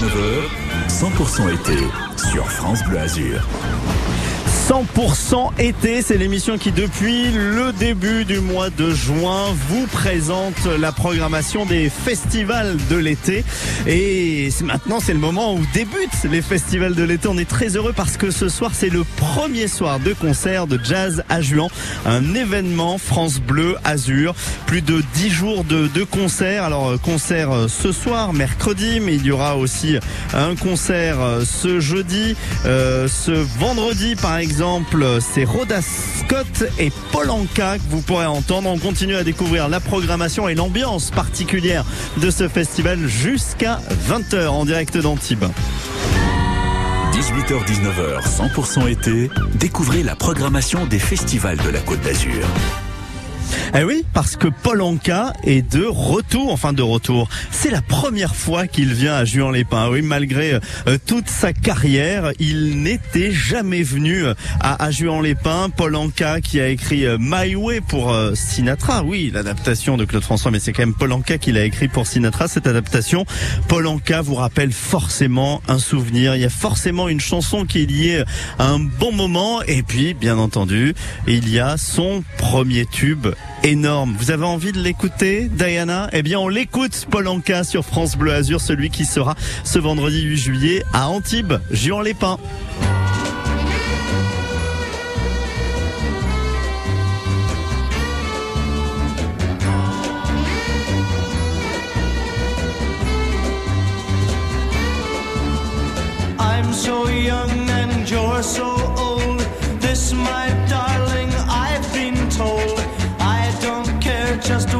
18h-19h, 100% été sur France Bleu Azur. 100% été, c'est l'émission qui depuis le début du mois de juin vous présente la programmation des festivals de l'été. Et maintenant c'est le moment où débutent les festivals de l'été. On est très heureux parce que ce soir c'est le premier soir de concert de jazz à Juan, un événement France Bleu Azur. Plus de 10 jours de, de concert. Alors concert euh, ce soir, mercredi, mais il y aura aussi un concert euh, ce jeudi, euh, ce vendredi par exemple exemple, c'est Rhoda Scott et Polanka que vous pourrez entendre. On continue à découvrir la programmation et l'ambiance particulière de ce festival jusqu'à 20h en direct d'Antibes. 18h-19h, 100% été, découvrez la programmation des festivals de la Côte d'Azur. Eh oui, parce que Paul Anka est de retour, enfin de retour. C'est la première fois qu'il vient à Juan-les-Pins. Oui, malgré euh, toute sa carrière, il n'était jamais venu euh, à, à Juan-les-Pins. Paul Anka qui a écrit euh, My Way pour Sinatra. Oui, l'adaptation de Claude François, mais c'est quand même Paul Anka qui l'a écrit pour Sinatra. Cette adaptation, Paul Anka vous rappelle forcément un souvenir. Il y a forcément une chanson qui est liée à un bon moment. Et puis, bien entendu, il y a son premier tube énorme. Vous avez envie de l'écouter, Diana? Eh bien, on l'écoute, Paul Anka sur France Bleu Azur, celui qui sera ce vendredi 8 juillet à Antibes, Juan-les-Pins. I'm so young and you're so old. This, just a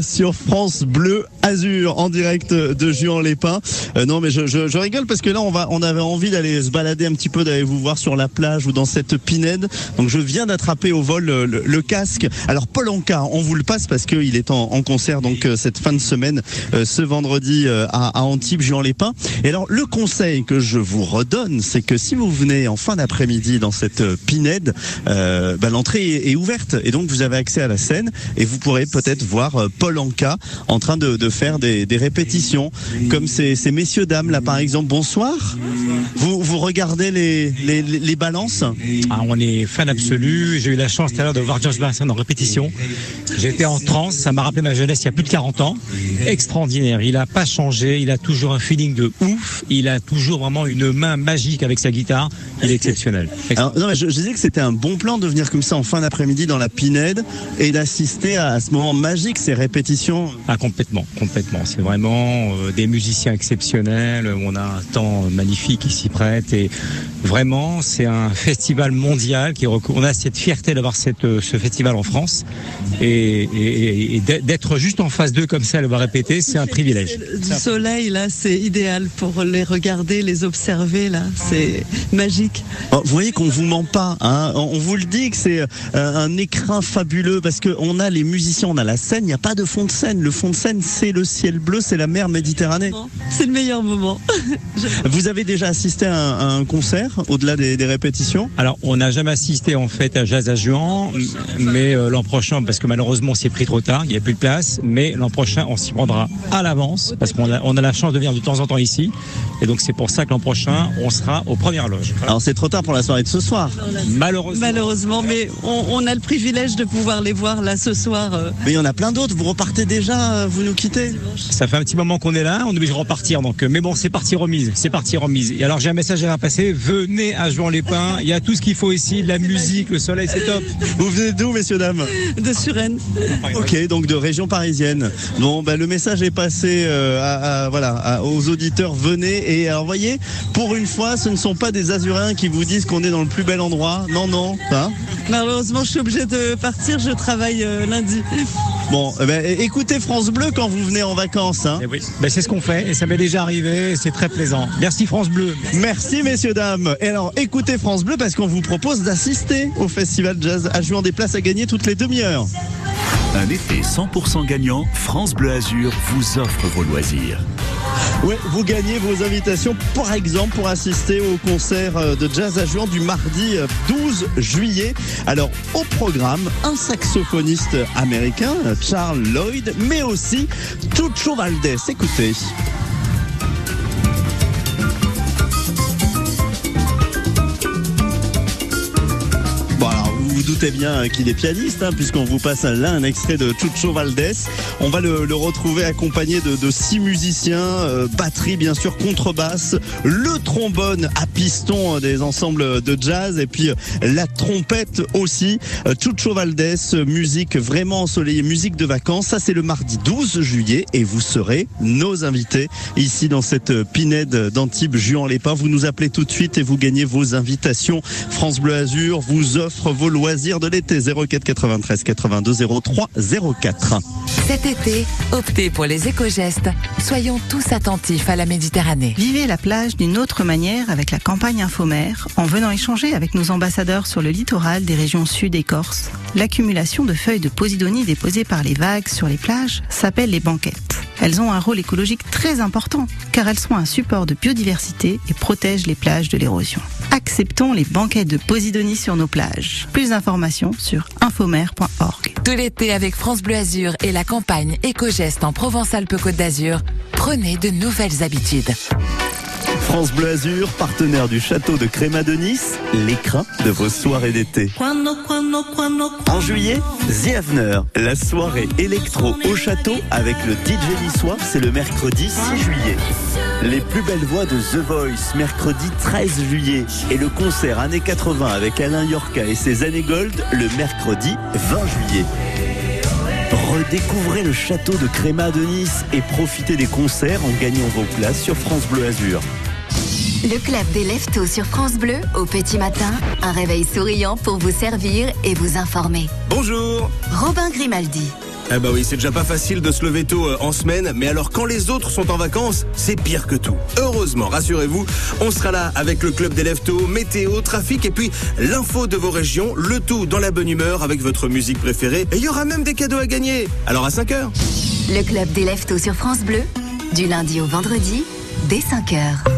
Sur France Bleu Azur en direct de Juan-les-Pins. Euh, non mais je, je, je rigole parce que là on va on avait envie d'aller se balader un petit peu d'aller vous voir sur la plage ou dans cette pinède. Donc je viens d'attraper au vol le, le- casque. Alors Paul Anka, on vous le passe parce qu'il est en, en concert donc euh, cette fin de semaine euh, ce vendredi euh, à, à Antibes Juan-les-Pins. Et alors le conseil que je vous redonne, c'est que si vous venez en fin d'après-midi dans cette euh, pinède, euh, bah, l'entrée est, est ouverte et donc vous avez accès à la scène et vous pourrez peut-être voir euh, Paul Anka en train de, de faire des, des répétitions comme ces, ces messieurs dames là par exemple. Bonsoir. Vous, vous regardez les, les, balances Ah, on est fan absolu. J'ai eu la chance tout à l'heure de voir George Benson en répétition. J'étais en transe. Ça m'a rappelé ma jeunesse il y a plus de 40 ans. Extraordinaire. Il a pas changé. Il a toujours un feeling de ouf. Il a toujours vraiment une main magique avec sa guitare. Il est exceptionnel. Alors, non, mais je, je disais que c'était un bon plan de venir comme ça en fin d'après-midi dans la Pinède et d'assister à, ce moment magique magique ces répétitions. Ah, complètement, complètement. C'est vraiment euh, des musiciens exceptionnels. On a un temps magnifique qui s'y prête et vraiment, c'est un festival mondial qui recou- on a cette fierté d'avoir cette, euh, ce festival en France et, et- et d'être juste en face d'eux comme ça, le voir répéter, c'est un privilège. Du soleil, là, c'est idéal pour les regarder, les observer, là. C'est magique. Oh, Vous voyez qu'on vous ment pas. Hein on vous le dit que c'est euh, un écrin fabuleux parce que on a les musiciens, on a la scène. Il n'y a pas de fond de scène. Le fond de scène, c'est le ciel bleu, c'est la mer Méditerranée. C'est le meilleur moment. Vous avez déjà assisté à un, à un concert au-delà des, des répétitions? Alors, on n'a jamais assisté en fait à Jazz à Juan, mais euh, l'an prochain, parce que malheureusement c'est pris trop tard, il n'y a plus de place, mais l'an prochain on s'y prendra à l'avance, parce qu'on a, on a la chance de venir de temps en temps ici, et donc c'est pour ça que l'an prochain on sera aux premières loges. Voilà. Alors c'est trop tard pour la soirée de ce soir. Malheureusement. Malheureusement, mais on, on a le privilège de pouvoir les voir là ce soir. euh, Mais il y en a plein d'autres. Vous repartez déjà, euh, vous nous quittez? Ça fait un petit moment qu'on est là, on est obligé de repartir. Donc, euh, mais bon, c'est parti remise, c'est parti remise. Et alors j'ai un message à faire passer. Venez à Juan-les-Pins. Il y a tout ce qu'il faut ici, de la musique, le soleil, c'est top. Vous venez d'où, messieurs dames de Suresnes. Ok, donc de région parisienne. Bon, ben le message est passé euh, à, à- voilà à- aux auditeurs. Venez et alors voyez, pour une fois, ce ne sont pas des Azuréens qui vous disent qu'on est dans le plus bel endroit. Non, non. Hein Malheureusement, je suis obligée de partir. Je travaille euh, lundi. bon, eh ben, écoutez France Bleu quand vous venez en vacances. Hein. Et oui, ben, c'est ce qu'on fait et ça m'est déjà arrivé. et C'est très plaisant. Merci France Bleu. Merci messieurs dames. Et alors écoutez France Bleu parce qu'on vous propose d'assister au festival jazz à jouant des places à gagner toutes les demi-heures. Un été 100% gagnant, France Bleu Azur vous offre vos loisirs. Vous gagnez vos invitations, par exemple, pour assister au concert euh, de jazz à Juan du mardi euh, 12 juillet. Alors, au programme, un saxophoniste américain, euh, Charles Lloyd, mais aussi Chucho Valdés. Écoutez. Vous doutez bien qu'il est pianiste hein, puisqu'on vous passe là un extrait de Chucho Valdés. On va le, retrouver accompagné de, six musiciens, euh, batterie bien sûr, contrebasse, le trombone à piston euh, des ensembles de jazz et puis euh, la trompette aussi. Euh, Chucho Valdés, musique vraiment ensoleillée, musique de vacances. Ça c'est le mardi 12 juillet et vous serez nos invités ici dans cette pinède d'Antibes Juan-les-Pins. Vous nous appelez tout de suite et vous gagnez vos invitations. France Bleu Azur vous offre vos loisirs de l'été 04 93 82 03 04. Cet été, optez pour les éco-gestes. Soyons tous attentifs à la Méditerranée. Vivez la plage d'une autre manière avec la campagne Infomère en venant échanger avec nos ambassadeurs sur le littoral des régions sud et corse. L'accumulation de feuilles de posidonie déposées par les vagues sur les plages s'appelle les banquettes. Elles ont un rôle écologique très important car elles sont un support de biodiversité et protègent les plages de l'érosion. Acceptons les banquettes de posidonie sur nos plages. Plus d'informations sur infomère.org. Tout l'été avec France Bleu Azur et la campagne éco-gestes en Provence-Alpes-Côte d'Azur, prenez de nouvelles habitudes. France Bleu Azur, partenaire du château de Créma de Nice, l'écrin de vos soirées d'été. En juillet, The Avener, la soirée électro au château avec le DJ niçois, c'est le mercredi 6 juillet. Les plus belles voix de The Voice, mercredi 13 juillet. Et le concert années 80 avec Alain Yorka et ses années gold, le mercredi 20 juillet. Redécouvrez le château de Créma de Nice et profitez des concerts en gagnant vos places sur France Bleu Azur. Le club des Leftos sur France Bleu, au petit matin, un réveil souriant pour vous servir et vous informer. Bonjour Robin Grimaldi. Eh bah oui, c'est déjà pas facile de se lever tôt euh, en semaine, mais alors quand les autres sont en vacances, c'est pire que tout. Heureusement, rassurez-vous, on sera là avec le club des Leftos, météo, trafic et puis l'info de vos régions, le tout dans la bonne humeur avec votre musique préférée. Et il y aura même des cadeaux à gagner. Alors à 5 heures. Le club des Leftos sur France Bleu, du lundi au vendredi, dès 5h.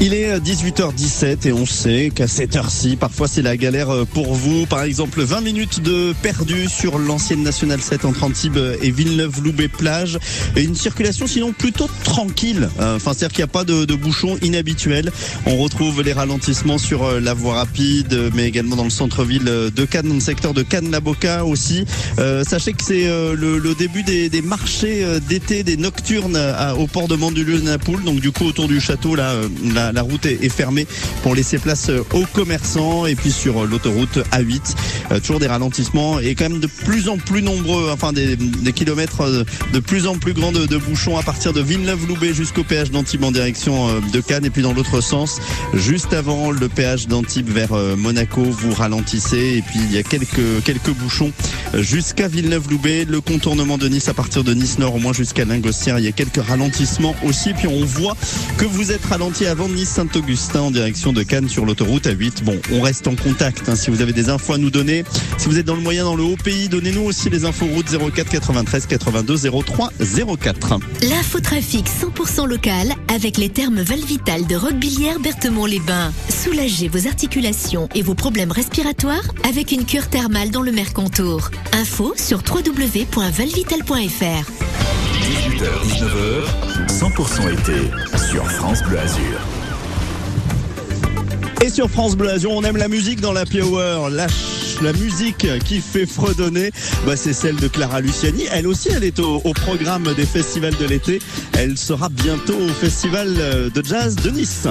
Il est euh, 18h17 et on sait qu'à cette heure-ci, parfois c'est la galère euh, pour vous. Par exemple, 20 minutes de perdu sur l'ancienne Nationale 7 entre Antibes et Villeneuve-Loubet-Plage. Et une circulation sinon plutôt tranquille. Euh, Enfin, c'est-à-dire qu'il n'y a pas de, de bouchons inhabituels. On retrouve les ralentissements sur euh, la voie rapide, euh, mais également dans le centre-ville euh, de Cannes, dans le secteur de Cannes-la-Boca aussi. Euh, sachez que c'est euh, le, le début des, des marchés euh, d'été, des nocturnes au port de Mandelieu-Napoule. Donc du coup, autour du château, là, euh, la route est, fermée pour laisser place euh, aux commerçants. Et puis sur euh, l'autoroute A8, euh, toujours des ralentissements et quand même de plus en plus nombreux, enfin des, kilomètres de plus en plus grands de, de bouchons à partir de Villeneuve-Loubet jusqu'au péage d'Antibes en direction de Cannes et puis dans l'autre sens, juste avant le péage d'Antibes vers Monaco, vous ralentissez et puis il y a quelques quelques bouchons jusqu'à Villeneuve-Loubet, le contournement de Nice à partir de Nice Nord au moins jusqu'à Lingostière, il y a quelques ralentissements aussi. Puis on voit que vous êtes ralenti avant Nice Saint-Augustin en direction de Cannes sur l'autoroute A8. Bon, on reste en contact hein, si vous avez des infos à nous donner. Si vous êtes dans le moyen, dans le haut pays, donnez-nous aussi les infos route 04 93 82 03 04. L'infotrafic 100% local avec les thermes Valvital de Roquebillière Berthemont-les-Bains. Soulagez vos articulations et vos problèmes respiratoires avec une cure thermale dans le Mercontour. Info sur www.valvital.fr. 18h, 19h, 100% été sur France Bleu Azur. Et sur France Bleu Azur, on aime la musique dans la Hour. La, la musique qui fait fredonner, bah, c'est celle de Clara Luciani. Elle aussi, elle est au, programme des festivals de l'été. Elle sera bientôt au festival euh, de jazz de Nice.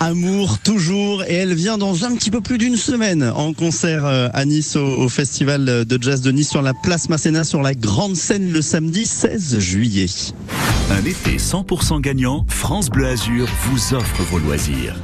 Amour toujours, et elle vient dans un petit peu plus d'une semaine en concert euh, à Nice au, au festival de jazz de Nice sur la place Masséna sur la grande scène le samedi 16 juillet. Un été 100% gagnant, France Bleu Azur vous offre vos loisirs.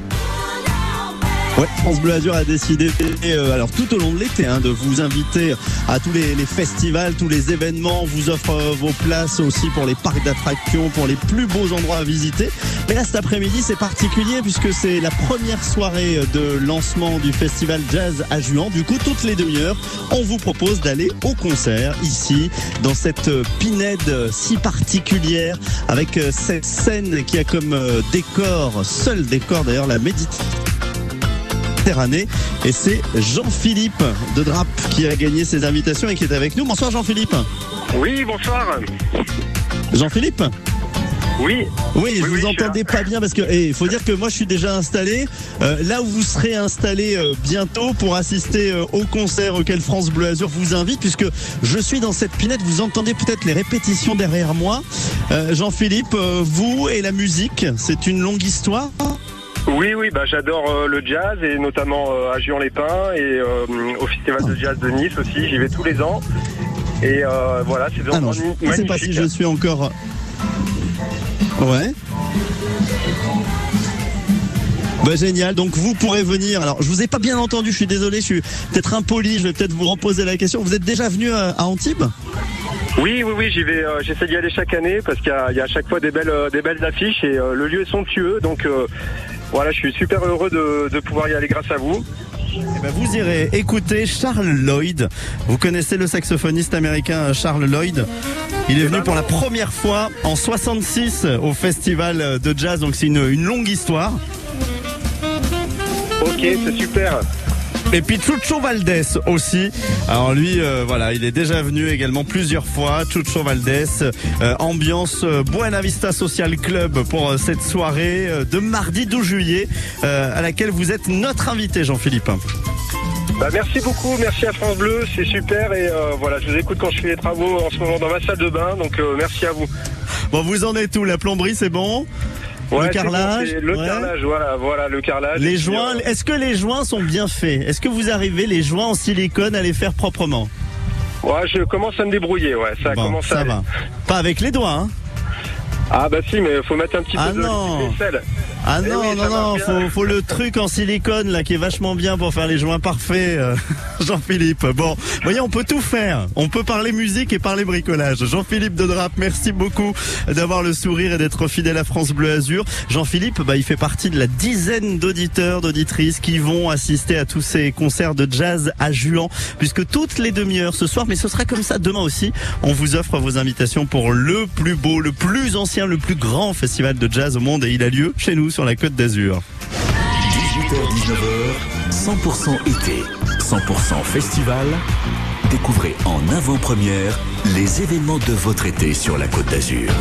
Ouais, France Bleu Azur a décidé, euh, alors tout au long de l'été, hein, de vous inviter à tous les, les festivals, tous les événements. On vous offre euh, vos places aussi pour les parcs d'attractions, pour les plus beaux endroits à visiter. Mais là, cet après-midi, c'est particulier puisque c'est la première soirée de lancement du festival Jazz à Juan. Du coup, toutes les demi-heures, on vous propose d'aller au concert ici, dans cette euh, pinède si particulière, avec euh, cette scène qui a comme euh, décor, seul décor d'ailleurs, la méditation. Méditerranée. Et c'est Jean-Philippe de Drap qui a gagné ces invitations et qui est avec nous. Bonsoir Jean-Philippe. Oui, bonsoir. Jean-Philippe Oui. Oui, je Oui, vous oui, je entendais pas bien parce que il faut dire que moi je suis déjà installé. Euh, là où vous serez installé euh, bientôt pour assister euh, au concert auquel France Bleu Azur vous invite, puisque je suis dans cette pinette, vous entendez peut-être les répétitions derrière moi. Jean-Philippe, vous et la musique, c'est une longue histoire. Oui, oui, bah, j'adore euh, le jazz et notamment euh, à Juan-les-Pins et euh, au Festival de Jazz de Nice aussi. J'y vais tous les ans. Et voilà, c'est non, endroits je ne sais pas si je suis encore. Ouais. Bah, génial, donc vous pourrez venir. Alors je vous ai pas bien entendu, je suis désolé, je suis peut-être impoli, je vais peut-être vous reposer la question. Vous êtes déjà venu à, Antibes? Oui, oui, oui, j'y vais. euh, J'essaie d'y aller chaque année parce qu'il y, a- il y a à chaque fois des belles, euh, des belles affiches et euh, le lieu est somptueux. Donc voilà, je suis super heureux de, de pouvoir y aller grâce à vous. Eh ben, vous irez écouter Charles Lloyd. Vous connaissez le saxophoniste américain Charles Lloyd Il est venu pour la première fois en 66 au festival de jazz, donc c'est une, une longue histoire. Ok, c'est super. Et puis Chucho Valdés aussi. Alors lui, euh, voilà, il est déjà venu également plusieurs fois. Chucho Valdés, euh, ambiance euh, Buena Vista Social Club pour cette soirée de mardi 12 juillet, euh, à laquelle vous êtes notre invité, Jean-Philippe. Bah, merci beaucoup, merci à France Bleu, c'est super et euh, voilà, je vous écoute quand je fais les travaux en ce moment dans ma salle de bain, donc euh, merci à vous. Bon, vous en êtes où La plomberie, c'est bon? Ouais, Le bon, carrelage le Ouais. carrelage, voilà, voilà, le carrelage. Les joints, euh, est-ce que les joints sont bien faits? Est-ce que vous arrivez les joints en silicone à les faire proprement? Ouais, je commence à me débrouiller, ouais, ça Bon, commence à ça va. Pas avec les doigts, hein Ah bah si, mais faut mettre un petit Ah peu de non. vaisselle. Ah Eh non, oui, non, non, faut, faut le truc en silicone là qui est vachement bien pour faire les joints parfaits, euh, Jean-Philippe. Bon, voyez, on peut tout faire. On peut parler musique et parler bricolage. Jean-Philippe de Drap, merci beaucoup d'avoir le sourire et d'être fidèle à France Bleu Azur. Jean-Philippe, bah, il fait partie de la dizaine d'auditeurs, d'auditrices qui vont assister à tous ces concerts de jazz à Juan, puisque toutes les demi-heures ce soir, mais ce sera comme ça demain aussi, on vous offre vos invitations pour le plus beau, le plus ancien, le plus grand festival de jazz au monde et il a lieu chez nous sur la Côte d'Azur. 18h-19h, 100% été, 100% festival. Découvrez en avant-première les événements de votre été sur la Côte d'Azur.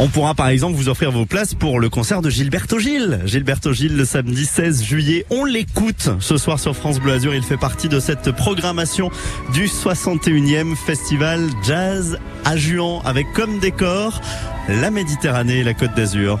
On pourra par exemple vous offrir vos places pour le concert de Gilberto Gil. Gilberto Gil le samedi 16 juillet. On l'écoute ce soir sur France Bleu Azur. Il fait partie de cette programmation du 61e festival jazz à Juan avec comme décor la Méditerranée et la Côte d'Azur.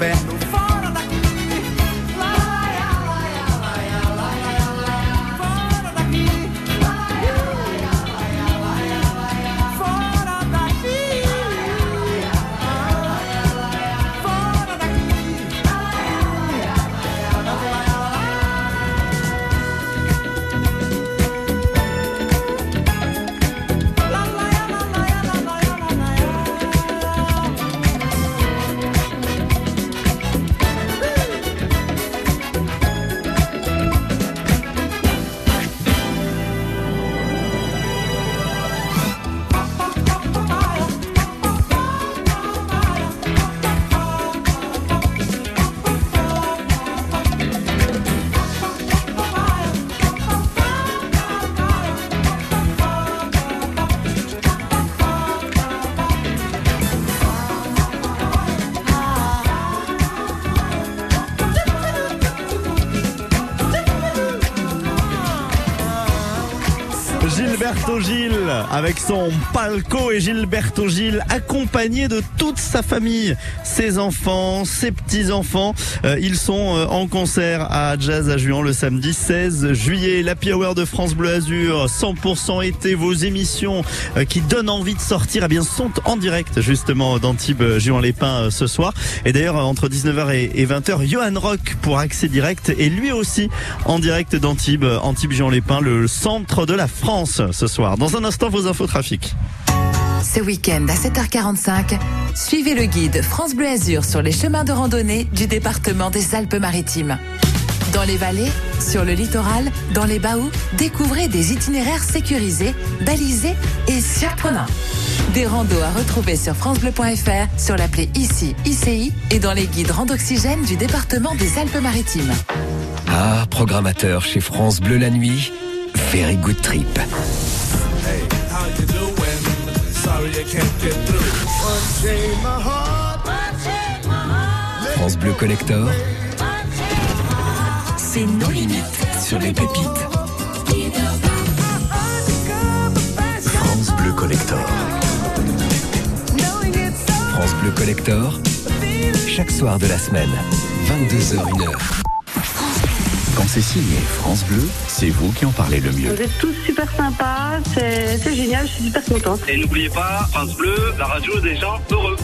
café avec son palco et Gilberto Gil accompagné de toute sa famille, ses enfants, ses petits-enfants. Euh, ils sont euh, en concert à Jazz à Juan le samedi 16 juillet. L'Happy Hour de France Bleu Azur, 100% été, vos émissions euh, qui donnent envie de sortir, eh bien sont en direct justement d'Antibes Juan les Pins ce soir. Et d'ailleurs entre 19h et, et 20h, Johan Rock pour accès direct et lui aussi en direct d'Antibes, Antibes Juan les Pins, le centre de la France ce soir. Dans un instant, vos infos trafic. Ce week-end à 7h45, suivez le guide France Bleu Azur sur les chemins de randonnée du département des Alpes-Maritimes. Dans les vallées, sur le littoral, dans les baous, découvrez des itinéraires sécurisés, balisés et surprenants. Des randos à retrouver sur francebleu.fr, sur l'appli ICI, ICI et dans les guides Randoxygène du département des Alpes-Maritimes. Ah, programmateur chez France Bleu la nuit. Very good trip. France Bleu Collector. C'est nos limites sur les pépites. France Bleu Collector. France Bleu Collector. Chaque soir de la semaine, 22h, 1h. Quand c'est signé France Bleu, c'est vous qui en parlez le mieux. Vous êtes tous super sympas, c'est c'est génial, je suis super contente. Et n'oubliez pas, France Bleu, la radio des gens heureux.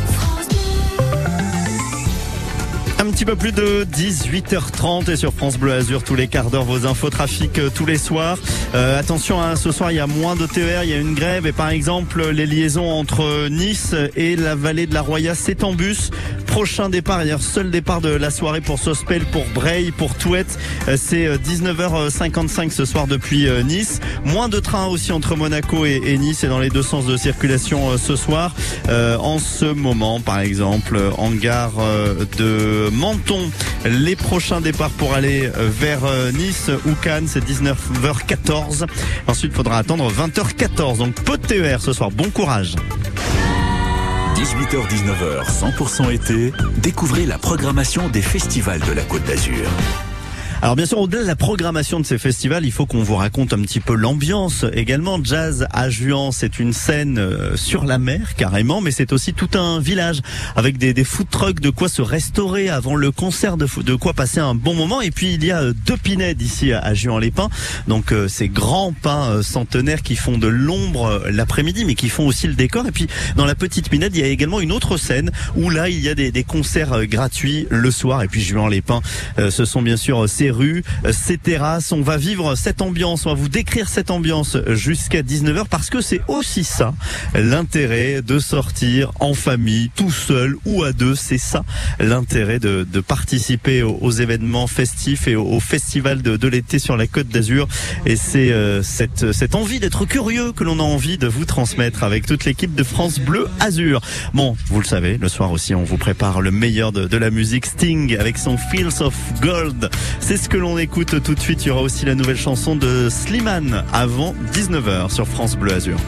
Un petit peu plus de 18h30 et sur France Bleu Azur tous les quarts d'heure vos infos trafic euh, tous les soirs. Euh, attention, hein, ce soir il y a moins de TER, il y a une grève et par exemple les liaisons entre Nice et la vallée de la Roya c'est en bus. Prochain départ, d'ailleurs seul départ de la soirée pour Sospel, pour Breil, pour Touette. Euh, C'est euh, 19h55 ce soir depuis euh, Nice. Moins de trains aussi entre Monaco et, Nice et dans les deux sens de circulation euh, ce soir. Euh, en ce moment, par exemple, en gare euh, de Menton, les prochains départs pour aller euh, vers euh, Nice ou Cannes, c'est 19h14. Ensuite, il faudra attendre 20h14. Donc peu de TER ce soir. Bon courage. 18h-19h, 100% été, découvrez la programmation des festivals de la Côte d'Azur. Alors bien sûr, au-delà de la programmation de ces festivals, il faut qu'on vous raconte un petit peu l'ambiance. Également, Jazz à Juan, c'est une scène euh, sur la mer carrément, mais c'est aussi tout un village avec des, des food trucks, de quoi se restaurer avant le concert, de, de quoi passer un bon moment. Et puis il y a euh, deux pinèdes ici à, à Juan-les-Pins, donc euh, ces grands pins euh, centenaires qui font de l'ombre l'après-midi, mais qui font aussi le décor. Et puis dans la petite pinède, il y a également une autre scène où là il y a des, des concerts gratuits le soir. Et puis Juan-les-Pins, euh, ce sont bien sûr ces ces rues, ces terrasses. On va vivre cette ambiance, on va vous décrire cette ambiance jusqu'à 19h parce que c'est aussi ça l'intérêt de sortir en famille, tout seul ou à deux. C'est ça l'intérêt de, participer aux, événements festifs et au, festival de, l'été sur la Côte d'Azur. Et c'est euh, cette, cette envie d'être curieux que l'on a envie de vous transmettre avec toute l'équipe de France Bleu Azur. Bon, vous le savez, le soir aussi, on vous prépare le meilleur de, la musique Sting avec son Fields of Gold. Ce que l'on écoute tout de suite. Il y aura aussi la nouvelle chanson de Slimane avant 19h sur France Bleu Azur.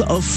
Of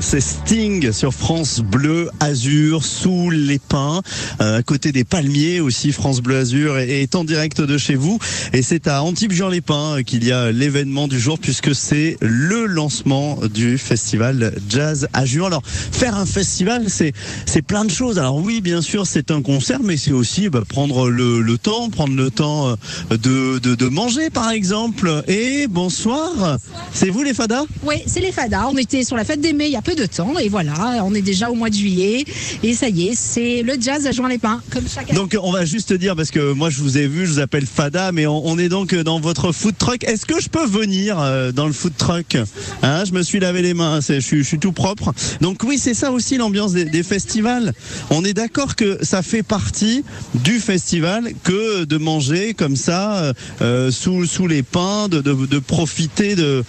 C'est Sting sur France Bleu Azur sous les pins, euh, à côté des palmiers aussi. France Bleu Azur est, en direct de chez vous et c'est à Antibes-Jean-les-Pins qu'il y a l'événement du jour puisque c'est le lancement du festival Jazz juin. Alors faire un festival, c'est c'est plein de choses. Alors oui, bien sûr, c'est un concert, mais c'est aussi bah, prendre le, temps, prendre le temps euh, de, de, manger par exemple. Et bonsoir, c'est vous les fadas? Oui, c'est les fadas. On était sur la fête des Mai il y a peu de temps et voilà, on est déjà au mois de juillet et ça y est, c'est le jazz à Juin-les-Pins comme chaque année. Donc on va juste dire parce que moi je vous ai vu, je vous appelle Fada, mais on, on est donc dans votre food truck. Est-ce que je peux venir euh, dans le food truck? Hein, Je me suis lavé les mains, je, suis- je suis tout propre. Donc oui, c'est ça aussi l'ambiance des, des festivals. On est d'accord que ça fait partie du festival que de manger comme ça euh, euh, sous, sous les pins, de, de, de profiter de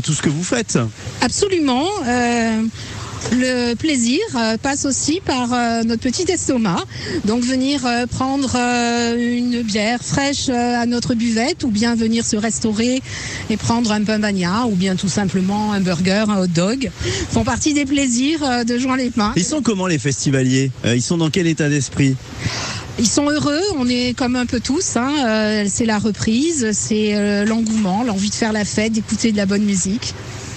tout ce que vous faites. Absolument. Euh, Le plaisir euh, passe aussi par euh, notre petit estomac. Donc venir prendre une bière fraîche à notre buvette ou bien venir se restaurer et prendre un pain bagna ou bien tout simplement un burger, un hot dog font partie des plaisirs de Juin les Pins. Ils sont comment les festivaliers? Ils sont dans quel état d'esprit? Ils sont heureux, on est comme un peu tous. hein, euh, c'est la reprise, c'est euh, l'engouement, l'envie de faire la fête, d'écouter de la bonne musique.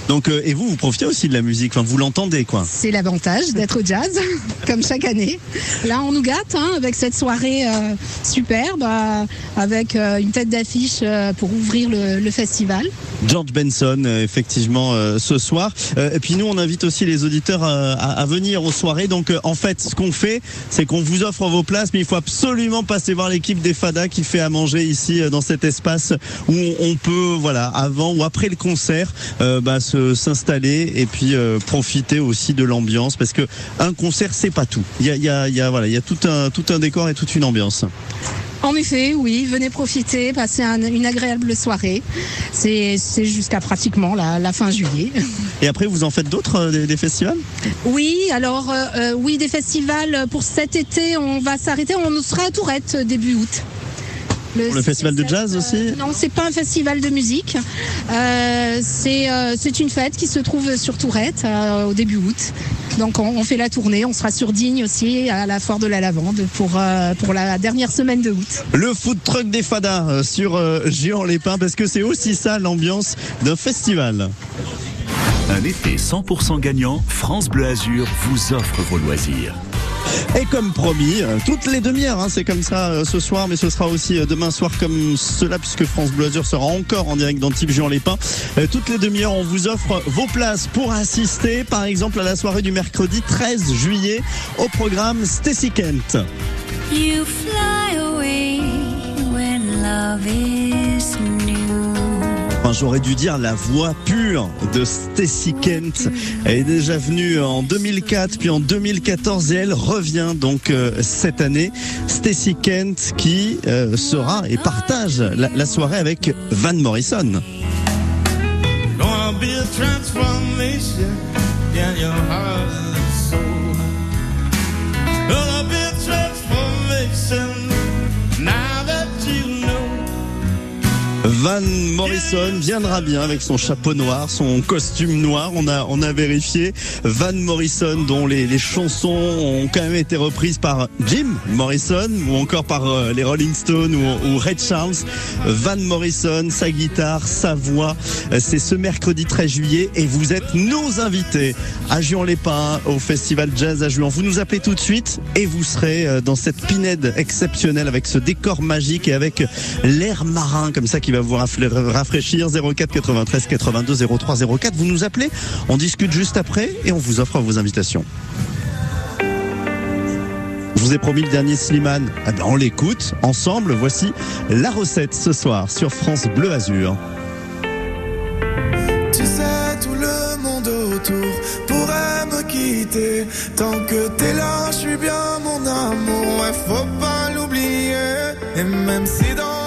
Donc, euh, et vous, vous profitez aussi de la musique, enfin, vous l'entendez, quoi. C'est l'avantage d'être au jazz, comme chaque année. Là, on nous gâte hein, avec cette soirée euh, superbe, euh, avec euh, une tête d'affiche euh, pour ouvrir le, le festival. George Benson, euh, effectivement, euh, ce soir. Euh, et puis nous, on invite aussi les auditeurs euh, à, à venir aux soirées. Donc, euh, en fait, ce qu'on fait, c'est qu'on vous offre vos places, mais il faut absolument passer voir l'équipe des Fada qui fait à manger ici euh, dans cet espace où on, peut, voilà, avant ou après le concert, euh, bah, se- s'installer et puis euh, profiter aussi de l'ambiance, parce que un concert, c'est pas tout. Il y a, il y a, il y a, voilà, il y a tout un, tout un décor et toute une ambiance. En effet, oui, venez profiter, passer un- une agréable soirée. C'est jusqu'à pratiquement la, la fin juillet. Et après, vous en faites d'autres euh, des, des festivals? Oui, alors euh, oui, des festivals pour cet été, on va s'arrêter. On sera à Tourette début août. Pour le festival de jazz aussi Non, c'est pas un festival de musique. Euh, c'est euh, c'est une fête qui se trouve sur Tourette euh, au début août. Donc on, on fait la tournée. On sera sur Digne aussi à la foire de la lavande pour euh, pour la dernière semaine de août. Le food truck des Fadas euh, sur euh, Géant les Pins parce que c'est aussi ça l'ambiance d'un festival. Un été 100% gagnant, France Bleu Azur vous offre vos loisirs. Et comme promis, euh, toutes les demi-heures, hein, c'est comme ça euh, ce soir, mais ce sera aussi euh, demain soir comme cela, puisque France Bleu sera encore en direct dans Type Pins. Euh, toutes les demi-heures, on vous offre vos places pour assister, par exemple, à la soirée du mercredi 13 juillet au programme Stacy Kent. J'aurais dû dire la voix pure de Stacy Kent. Elle est déjà venue en 2004, puis en 2014, et elle revient donc euh, cette année. Stacy Kent qui euh, sera et partage la, soirée avec Van Morrison. Van Morrison viendra bien avec son chapeau noir, son costume noir. On a, on a vérifié. Van Morrison, dont les, les chansons ont quand même été reprises par Jim Morrison ou encore par euh, les Rolling Stones ou, ou Ray Charles. Van Morrison, sa guitare, sa voix. Euh, C'est ce mercredi 13 juillet et vous êtes nos invités à Juan-les-Pins au festival Jazz à Juan. Vous nous appelez tout de suite et vous serez euh, dans cette pinède exceptionnelle avec ce décor magique et avec l'air marin comme ça qui va vous rafle- rafraîchir 04 93 82 03 04. Vous nous appelez, on discute juste après et on vous offre vos invitations. Je vous ai promis le dernier Slimane. Eh on l'écoute ensemble. Voici la recette ce soir sur France Bleu Azur. Tu sais, tout le monde autour pourrait me quitter. Tant que t'es là, je suis bien mon amour. Ouais, faut pas l'oublier. Et même si dans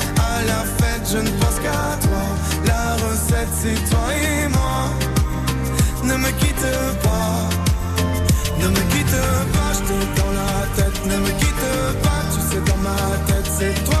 la fête je ne pense qu'à toi. La recette c'est toi et moi. Ne me quitte pas. Ne me quitte pas, je t'ai dans la tête. Ne me quitte pas, tu sais dans ma tête c'est toi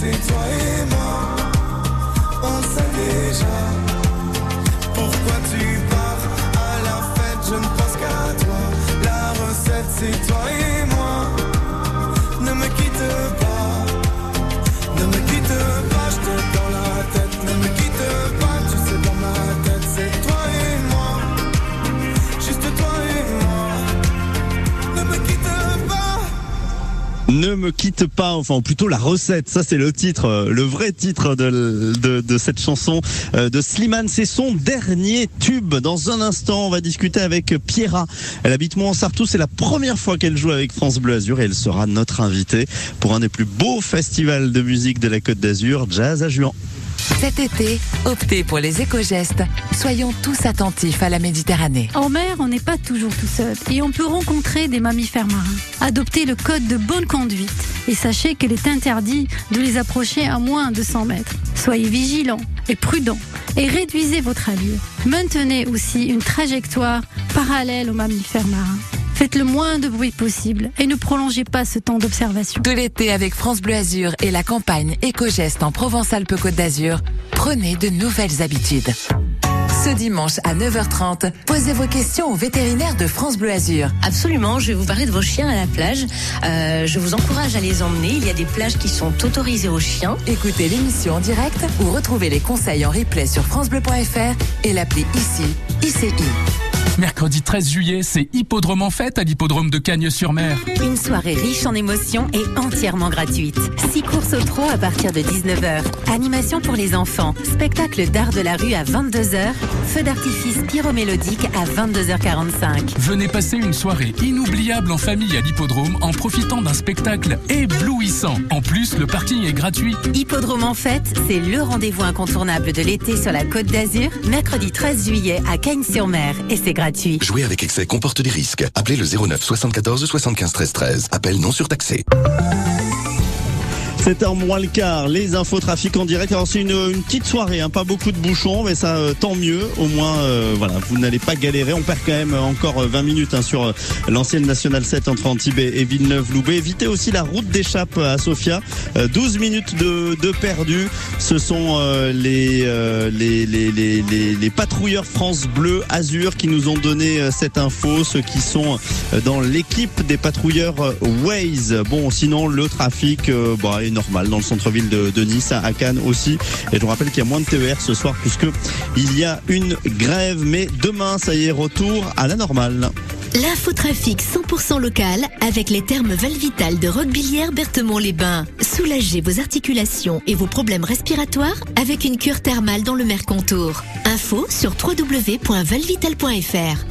C'est toi et moi. On sait déjà. Pourquoi tu pars à la fête Je ne pense qu'à toi. La recette, c'est toi Ne me quitte pas, enfin plutôt la recette, ça c'est le titre, euh, le vrai titre de cette chanson euh, de Slimane, c'est son dernier tube. Dans un instant, on va discuter avec Pierra. Elle habite Mont-Sartou, c'est la première fois qu'elle joue avec France Bleu Azur et elle sera notre invitée pour un des plus beaux festivals de musique de la Côte d'Azur, Jazz à Juan. Cet été, optez pour les éco-gestes. Soyons tous attentifs à la Méditerranée. En mer, on n'est pas toujours tout seul et on peut rencontrer des mammifères marins. Adoptez le code de bonne conduite et sachez qu'il est interdit de les approcher à moins de 100 mètres. Soyez vigilants et prudents et réduisez votre allure. Maintenez aussi une trajectoire parallèle aux mammifères marins. Faites le moins de bruit possible et ne prolongez pas ce temps d'observation. Tout l'été avec France Bleu Azur et la campagne Éco-Geste en Provence-Alpes-Côte d'Azur, prenez de nouvelles habitudes. Ce dimanche à 9h30, posez vos questions au vétérinaire de France Bleu Azur. Absolument, je vais vous parler de vos chiens à la plage. Euh, je vous encourage à les emmener. Il y a des plages qui sont autorisées aux chiens. Écoutez l'émission en direct ou retrouvez les conseils en replay sur francebleu.fr et l'appli ici, ICI. Mercredi 13 juillet, c'est Hippodrome en fête à l'hippodrome de Cagnes-sur-Mer. Une soirée riche en émotions et entièrement gratuite. Six courses au trot à partir de 19h. Animation pour les enfants. Spectacle d'art de la rue à 22h. Feu d'artifice pyromélodique à 22h45. Venez passer une soirée inoubliable en famille à l'hippodrome en profitant d'un spectacle éblouissant. En plus, le parking est gratuit. Hippodrome en fête, c'est le rendez-vous incontournable de l'été sur la Côte d'Azur. Mercredi 13 juillet à Cagnes-sur-Mer. Et c'est gratuit. Jouer avec excès comporte des risques. Appelez le 09 74 75 13 13. Appel non surtaxé. 7h moins le quart, les infos trafic en direct. Alors c'est une, une petite soirée, hein, pas beaucoup de bouchons, mais ça euh, tant mieux. Au moins, euh, voilà, vous n'allez pas galérer. On perd quand même encore euh, 20 minutes hein, sur euh, l'ancienne Nationale 7 entre Antibes et Villeneuve-Loubet. Évitez aussi la route d'échappe à Sofia. Euh, 12 minutes de, de perdu. Ce sont euh, les, euh, les, les, les, les, patrouilleurs France Bleu Azur qui nous ont donné euh, cette info, ceux qui sont euh, dans l'équipe des patrouilleurs euh, Waze. Bon, sinon le trafic euh, bah, est normal dans le centre-ville de, de Nice, à Cannes aussi. Et je vous rappelle qu'il y a moins de TER ce soir puisque il y a une grève. Mais demain, ça y est, retour à la normale. L'infotrafic 100% local avec les thermes Valvital de Roquebillière Berthemont-les-Bains. Soulagez vos articulations et vos problèmes respiratoires avec une cure thermale dans le Mercontour. Info sur www.valvital.fr.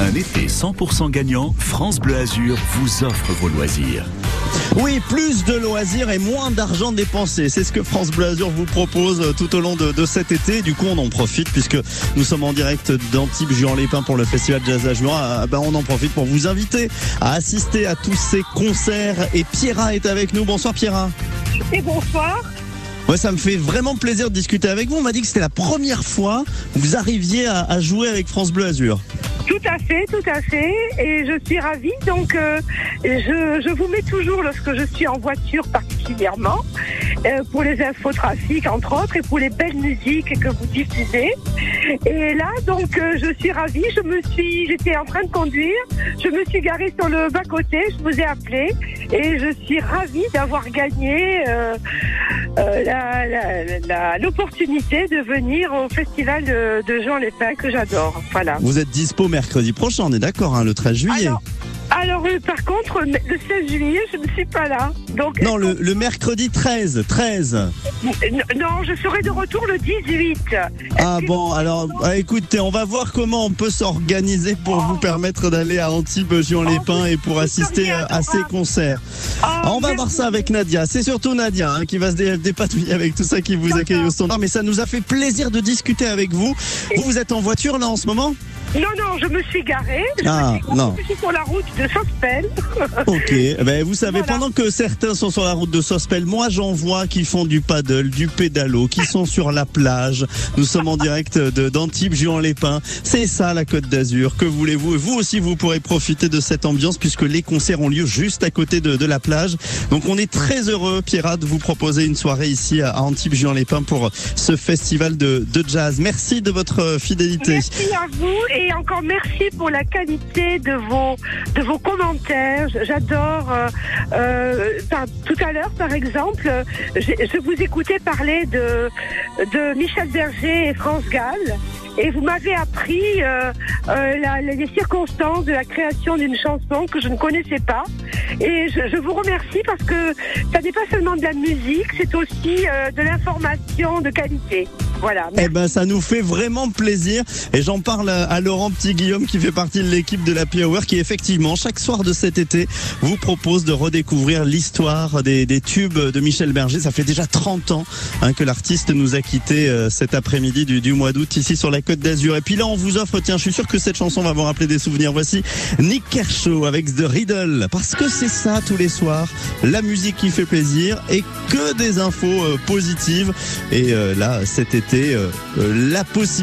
Un été 100% gagnant, France Bleu Azur vous offre vos loisirs. Oui, plus de loisirs et moins d'argent dépensé. C'est ce que France Bleu Azur vous propose euh, tout au long de, de cet été. Du coup, on en profite puisque nous sommes en direct d'Antibes Juan Lépin pour le festival Jazz à Juan. Ah, ben, on en profite pour vous inviter à assister à tous ces concerts. Et Pierra est avec nous. Bonsoir Pierra. Et bonsoir. Ouais, ça me fait vraiment plaisir de discuter avec vous. On m'a dit que c'était la première fois que vous arriviez à, à jouer avec France Bleu Azur. Tout à fait, tout à fait. Et je suis ravie. Donc, euh, je, je vous mets toujours lorsque je suis en voiture particulièrement. Euh, pour les infotrafics, entre autres, et pour les belles musiques que vous diffusez. Et là, donc, euh, je suis ravie. Je me suis, j'étais en train de conduire. Je me suis garée sur le bas-côté. Je vous ai appelé. Et je suis ravie d'avoir gagné euh, euh, l'opportunité de venir au festival de, de Jean Lépin que j'adore. Voilà. Vous êtes dispo mercredi prochain, on est d'accord, hein, le 13 juillet. Alors, euh, par contre, le 16 juillet, je ne suis pas là. Donc, Non, le, le mercredi 13, 13. N- Non, je serai de retour le 18. Ah bon, alors ah, écoutez, on va voir comment on peut s'organiser pour vous permettre d'aller à Antibes, Juan-les-Pins et pour assister à, à ces concerts. Ah, on va voir ça avec Nadia. C'est surtout Nadia hein, qui va se dé- dépatouiller avec tout ça qui vous accueille au standard. Mais ça nous a fait plaisir de discuter avec vous. Vous, vous êtes en voiture là en ce moment? Non, non, je me suis garée. Ah, non. Je suis sur la route de Sospel. Ok, Eh ben, vous savez, pendant que certains sont sur la route de Sospel, moi j'en vois qui font du paddle, du pédalo, qui sont sur la plage. Nous sommes en direct de d'Antibes, Juan-les-Pins. C'est ça la Côte d'Azur. Que voulez-vous? Vous aussi, vous pourrez profiter de cette ambiance puisque les concerts ont lieu juste à côté de, de la plage. Donc on est très heureux, Pierrat, de vous proposer une soirée ici à Antibes, Juan-les-Pins pour ce festival de, de jazz. Merci de votre fidélité. Merci à vous et encore merci pour la qualité de vos de vos commentaires. J'adore. euh, euh, tout à l'heure, par exemple, je vous écoutais parler de de Michel Berger et France Gall. Et vous m'avez appris euh, euh, les circonstances de la création d'une chanson que je ne connaissais pas. Et je, je vous remercie parce que ça n'est pas seulement de la musique, c'est aussi euh, de l'information de qualité. Voilà. Eh ben, ça nous fait vraiment plaisir. Et j'en parle à à Laurent Petit-Guillaume qui fait partie de l'équipe de la Hour qui effectivement, chaque soir de cet été, vous propose de redécouvrir l'histoire des, des tubes de Michel Berger. Ça fait déjà 30 ans hein, que l'artiste nous a quittés euh, cet après-midi du, du mois d'août ici sur la D'Azur. Et puis là, on vous offre, tiens, je suis sûr que cette chanson va vous rappeler des souvenirs. Voici Nick Kershaw avec The Riddle. Parce que c'est ça tous les soirs, la musique qui fait plaisir et que des infos euh, positives. Et euh, là, cet été, euh, la possibilité